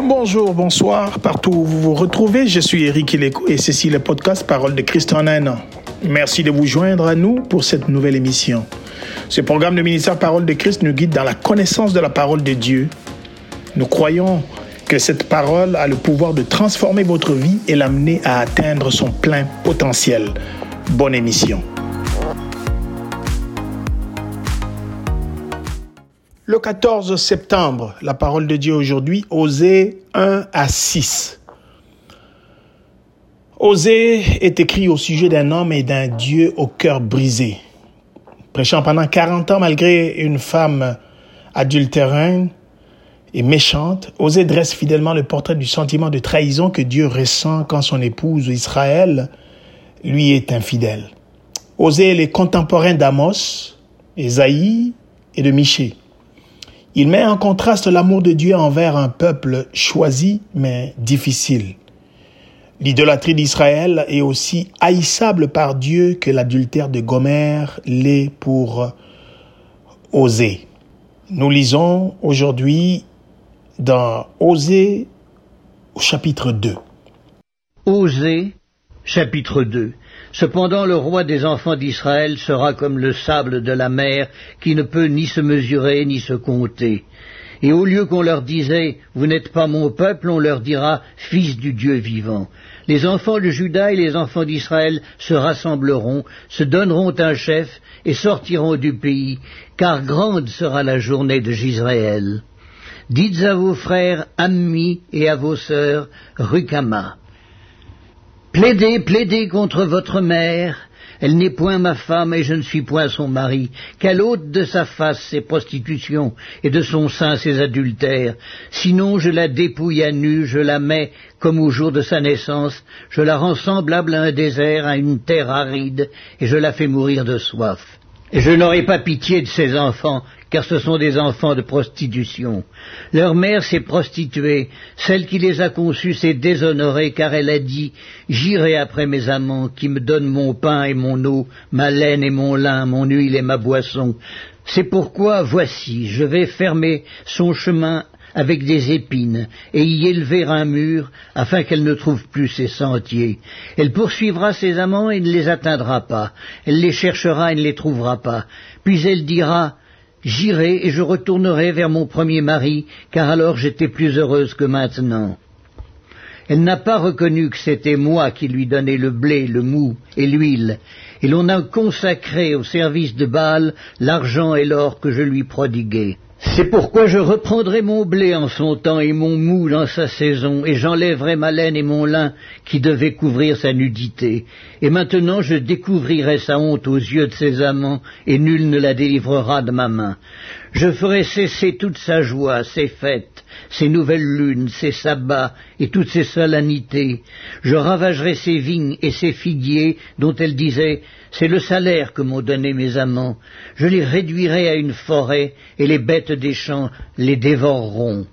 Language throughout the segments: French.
Bonjour, bonsoir, partout où vous vous retrouvez, je suis Eric Ileko et ceci est le podcast Parole de Christ en un an. Merci de vous joindre à nous pour cette nouvelle émission. Ce programme de ministère Parole de Christ nous guide dans la connaissance de la parole de Dieu. Nous croyons que cette parole a le pouvoir de transformer votre vie et l'amener à atteindre son plein potentiel. Bonne émission. Le 14 septembre, la parole de Dieu aujourd'hui, Osée 1 à 6. Osée est écrit au sujet d'un homme et d'un Dieu au cœur brisé. Prêchant pendant 40 ans malgré une femme adultérine et méchante, Osée dresse fidèlement le portrait du sentiment de trahison que Dieu ressent quand son épouse Israël lui est infidèle. Osée est les contemporains d'Amos, Esaïe et de Michée. Il met en contraste l'amour de Dieu envers un peuple choisi mais difficile. L'idolâtrie d'Israël est aussi haïssable par Dieu que l'adultère de Gomère l'est pour Osée. Nous lisons aujourd'hui dans Osée au chapitre 2. Osée, chapitre 2. Cependant le roi des enfants d'Israël sera comme le sable de la mer, qui ne peut ni se mesurer ni se compter. Et au lieu qu'on leur disait Vous n'êtes pas mon peuple, on leur dira Fils du Dieu vivant. Les enfants de Juda et les enfants d'Israël se rassembleront, se donneront un chef et sortiront du pays, car grande sera la journée de Gisraël. Dites à vos frères Ammi et à vos sœurs Rukama. Plaidez, plaidez contre votre mère. Elle n'est point ma femme et je ne suis point son mari. Qu'elle ôte de sa face ses prostitutions et de son sein ses adultères. Sinon je la dépouille à nu, je la mets comme au jour de sa naissance, je la rends semblable à un désert, à une terre aride, et je la fais mourir de soif. Et je n'aurai pas pitié de ses enfants, car ce sont des enfants de prostitution. Leur mère s'est prostituée, celle qui les a conçus s'est déshonorée, car elle a dit J'irai après mes amants, qui me donnent mon pain et mon eau, ma laine et mon lin, mon huile et ma boisson. C'est pourquoi, voici, je vais fermer son chemin avec des épines, et y élever un mur, afin qu'elle ne trouve plus ses sentiers. Elle poursuivra ses amants et ne les atteindra pas. Elle les cherchera et ne les trouvera pas. Puis elle dira, J'irai et je retournerai vers mon premier mari, car alors j'étais plus heureuse que maintenant. Elle n'a pas reconnu que c'était moi qui lui donnais le blé, le mou et l'huile, et l'on a consacré au service de Baal l'argent et l'or que je lui prodiguais. C'est pourquoi je reprendrai mon blé en son temps et mon mou dans sa saison, et j'enlèverai ma laine et mon lin qui devaient couvrir sa nudité. Et maintenant je découvrirai sa honte aux yeux de ses amants, et nul ne la délivrera de ma main. Je ferai cesser toute sa joie, ses fêtes, ses nouvelles lunes, ses sabbats et toutes ses solennités. Je ravagerai ses vignes et ses figuiers dont elle disait C'est le salaire que m'ont donné mes amants. Je les réduirai à une forêt et les bêtes des champs les dévoreront.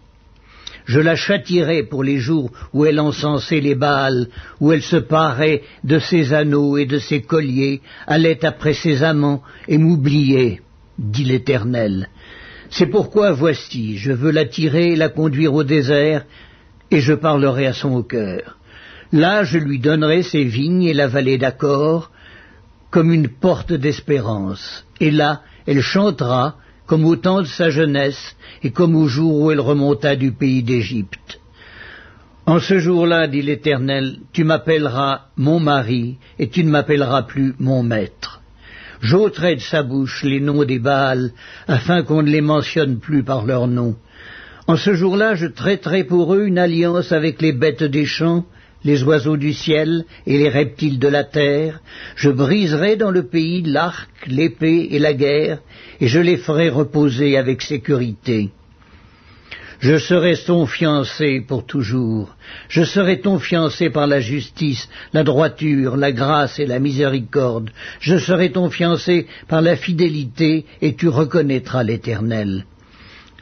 Je la châtirai pour les jours où elle encensait les Baals, où elle se parait de ses anneaux et de ses colliers, allait après ses amants et m'oubliait, dit l'Éternel. C'est pourquoi voici, je veux la tirer et la conduire au désert, et je parlerai à son cœur. Là je lui donnerai ses vignes et la vallée d'accord, comme une porte d'espérance. Et là elle chantera, comme au temps de sa jeunesse, et comme au jour où elle remonta du pays d'Égypte. En ce jour-là, dit l'Éternel, tu m'appelleras mon mari, et tu ne m'appelleras plus mon maître. J'ôterai de sa bouche les noms des Baals, afin qu'on ne les mentionne plus par leur nom. En ce jour-là, je traiterai pour eux une alliance avec les bêtes des champs, les oiseaux du ciel et les reptiles de la terre. Je briserai dans le pays l'arc, l'épée et la guerre, et je les ferai reposer avec sécurité. Je serai ton fiancé pour toujours. Je serai ton fiancé par la justice, la droiture, la grâce et la miséricorde. Je serai ton fiancé par la fidélité, et tu reconnaîtras l'Éternel.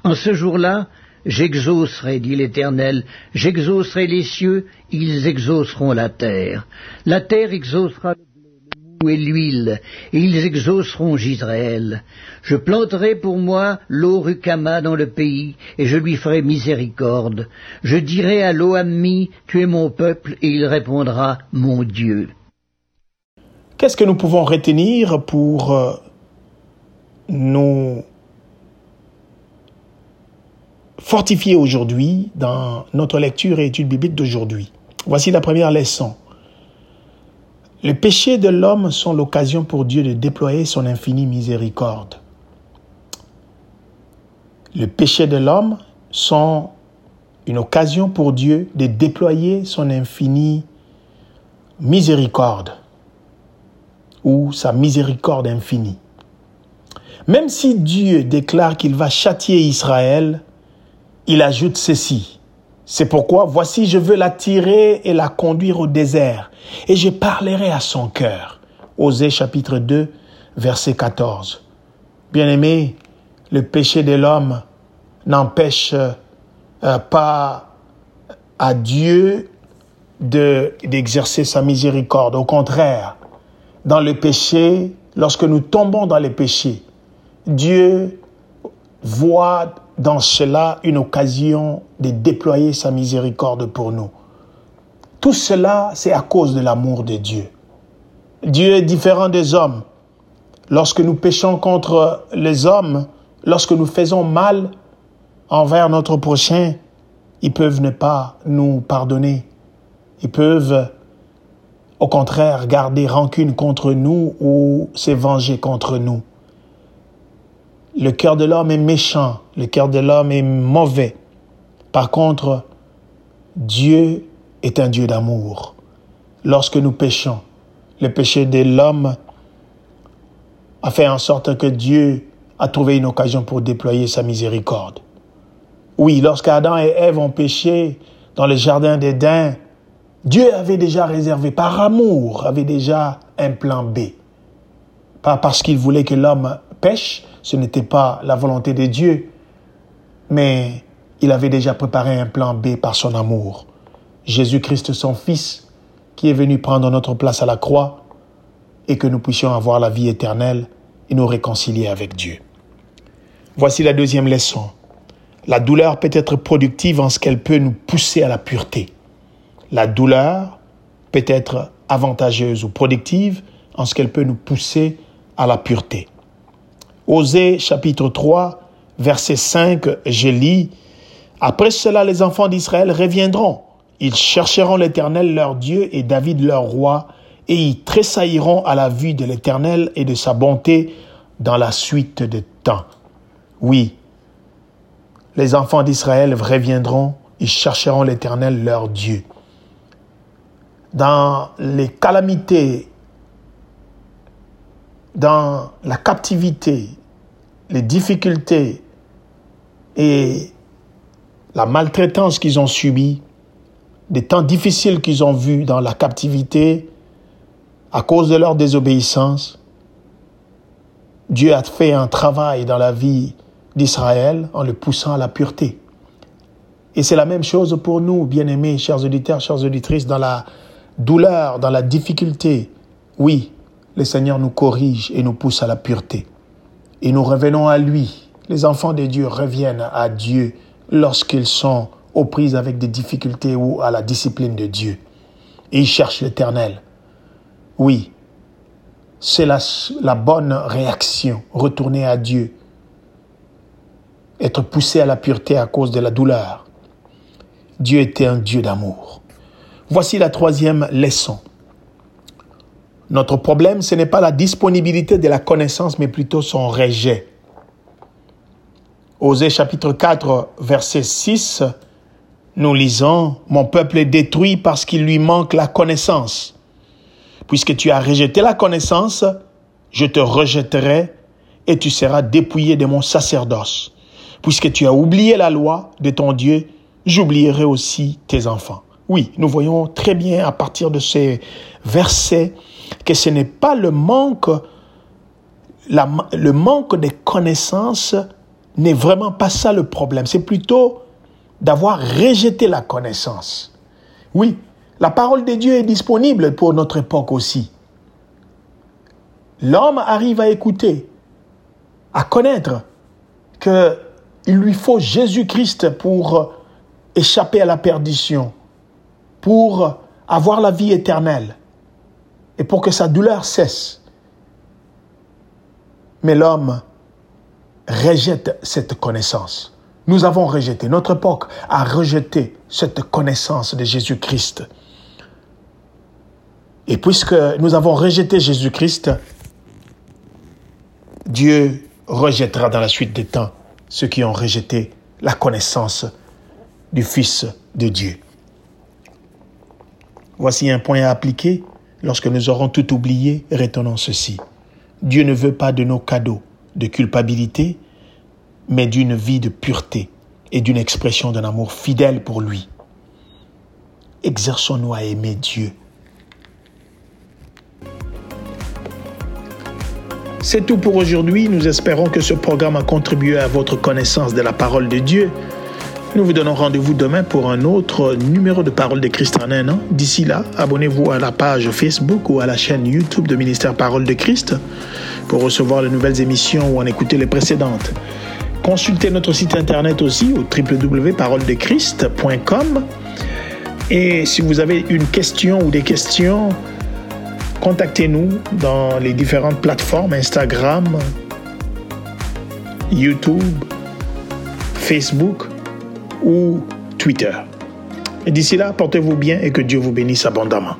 En ce jour-là, J'exaucerai, dit l'Éternel, j'exaucerai les cieux, ils exauceront la terre. La terre exaucera le et l'huile, et ils exauceront Israël. Je planterai pour moi l'eau Rukama dans le pays, et je lui ferai miséricorde. Je dirai à l'Oammi, tu es mon peuple, et il répondra, mon Dieu. Qu'est-ce que nous pouvons retenir pour euh, nous fortifier aujourd'hui dans notre lecture et étude biblique d'aujourd'hui Voici la première leçon. Les péchés de l'homme sont l'occasion pour Dieu de déployer son infinie miséricorde. Les péchés de l'homme sont une occasion pour Dieu de déployer son infinie miséricorde ou sa miséricorde infinie. Même si Dieu déclare qu'il va châtier Israël, il ajoute ceci. C'est pourquoi, voici, je veux l'attirer et la conduire au désert, et je parlerai à son cœur. Osée chapitre 2, verset 14. Bien-aimé, le péché de l'homme n'empêche euh, pas à Dieu de, d'exercer sa miséricorde. Au contraire, dans le péché, lorsque nous tombons dans le péché, Dieu voit dans cela une occasion de déployer sa miséricorde pour nous. Tout cela, c'est à cause de l'amour de Dieu. Dieu est différent des hommes. Lorsque nous péchons contre les hommes, lorsque nous faisons mal envers notre prochain, ils peuvent ne pas nous pardonner. Ils peuvent, au contraire, garder rancune contre nous ou se venger contre nous. Le cœur de l'homme est méchant, le cœur de l'homme est mauvais. Par contre, Dieu est un Dieu d'amour. Lorsque nous péchons, le péché de l'homme a fait en sorte que Dieu a trouvé une occasion pour déployer sa miséricorde. Oui, lorsque Adam et Ève ont péché dans le jardin d'Éden, Dieu avait déjà réservé, par amour, avait déjà un plan B. Pas parce qu'il voulait que l'homme pêche, ce n'était pas la volonté de Dieu, mais il avait déjà préparé un plan B par son amour. Jésus-Christ, son Fils, qui est venu prendre notre place à la croix, et que nous puissions avoir la vie éternelle et nous réconcilier avec Dieu. Voici la deuxième leçon. La douleur peut être productive en ce qu'elle peut nous pousser à la pureté. La douleur peut être avantageuse ou productive en ce qu'elle peut nous pousser à la pureté. Osée chapitre 3, verset 5, je lis, Après cela les enfants d'Israël reviendront, ils chercheront l'Éternel leur Dieu et David leur roi, et ils tressailliront à la vue de l'Éternel et de sa bonté dans la suite des temps. Oui, les enfants d'Israël reviendront, ils chercheront l'Éternel leur Dieu. Dans les calamités dans la captivité, les difficultés et la maltraitance qu'ils ont subie, des temps difficiles qu'ils ont vus dans la captivité à cause de leur désobéissance, Dieu a fait un travail dans la vie d'Israël en le poussant à la pureté. Et c'est la même chose pour nous, bien-aimés, chers auditeurs, chères auditrices, dans la douleur, dans la difficulté. Oui, le Seigneur nous corrige et nous pousse à la pureté. Et nous revenons à lui. Les enfants de Dieu reviennent à Dieu lorsqu'ils sont aux prises avec des difficultés ou à la discipline de Dieu. Ils cherchent l'éternel. Oui, c'est la, la bonne réaction. Retourner à Dieu. Être poussé à la pureté à cause de la douleur. Dieu était un Dieu d'amour. Voici la troisième leçon. Notre problème, ce n'est pas la disponibilité de la connaissance, mais plutôt son rejet. Osée chapitre 4, verset 6, nous lisons, Mon peuple est détruit parce qu'il lui manque la connaissance. Puisque tu as rejeté la connaissance, je te rejetterai et tu seras dépouillé de mon sacerdoce. Puisque tu as oublié la loi de ton Dieu, j'oublierai aussi tes enfants. Oui, nous voyons très bien à partir de ces versets que ce n'est pas le manque, le manque de connaissances n'est vraiment pas ça le problème. C'est plutôt d'avoir rejeté la connaissance. Oui, la parole de Dieu est disponible pour notre époque aussi. l'homme arrive à écouter, à connaître qu'il lui faut Jésus-Christ pour échapper à la perdition, pour avoir la vie éternelle et pour que sa douleur cesse. Mais l'homme rejette cette connaissance. Nous avons rejeté, notre époque a rejeté cette connaissance de Jésus-Christ. Et puisque nous avons rejeté Jésus-Christ, Dieu rejettera dans la suite des temps ceux qui ont rejeté la connaissance du Fils de Dieu. Voici un point à appliquer. Lorsque nous aurons tout oublié, retenons ceci. Dieu ne veut pas de nos cadeaux de culpabilité, mais d'une vie de pureté et d'une expression d'un amour fidèle pour lui. Exerçons-nous à aimer Dieu. C'est tout pour aujourd'hui. Nous espérons que ce programme a contribué à votre connaissance de la parole de Dieu. Nous vous donnons rendez-vous demain pour un autre numéro de Parole de Christ en un an. D'ici là, abonnez-vous à la page Facebook ou à la chaîne YouTube de Ministère Parole de Christ pour recevoir les nouvelles émissions ou en écouter les précédentes. Consultez notre site internet aussi au www.paroledechrist.com. Et si vous avez une question ou des questions, contactez-nous dans les différentes plateformes Instagram, YouTube, Facebook ou Twitter. Et d'ici là, portez-vous bien et que Dieu vous bénisse abondamment.